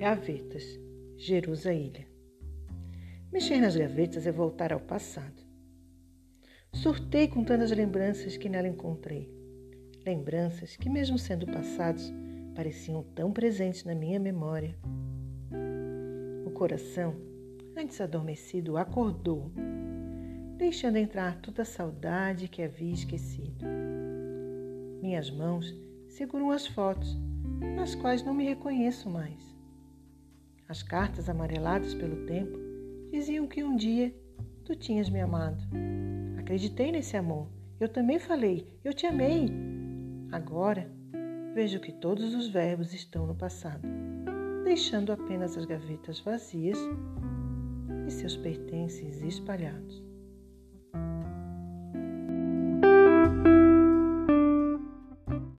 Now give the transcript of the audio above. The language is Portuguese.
Gavetas, Jerusa Ilha. Mexer nas gavetas é voltar ao passado. Surtei com tantas lembranças que nela encontrei. Lembranças que, mesmo sendo passados, pareciam tão presentes na minha memória. O coração, antes adormecido, acordou, deixando entrar toda a saudade que havia esquecido. Minhas mãos seguram as fotos, nas quais não me reconheço mais. As cartas amareladas pelo tempo diziam que um dia tu tinhas me amado. Acreditei nesse amor. Eu também falei, eu te amei. Agora vejo que todos os verbos estão no passado, deixando apenas as gavetas vazias e seus pertences espalhados.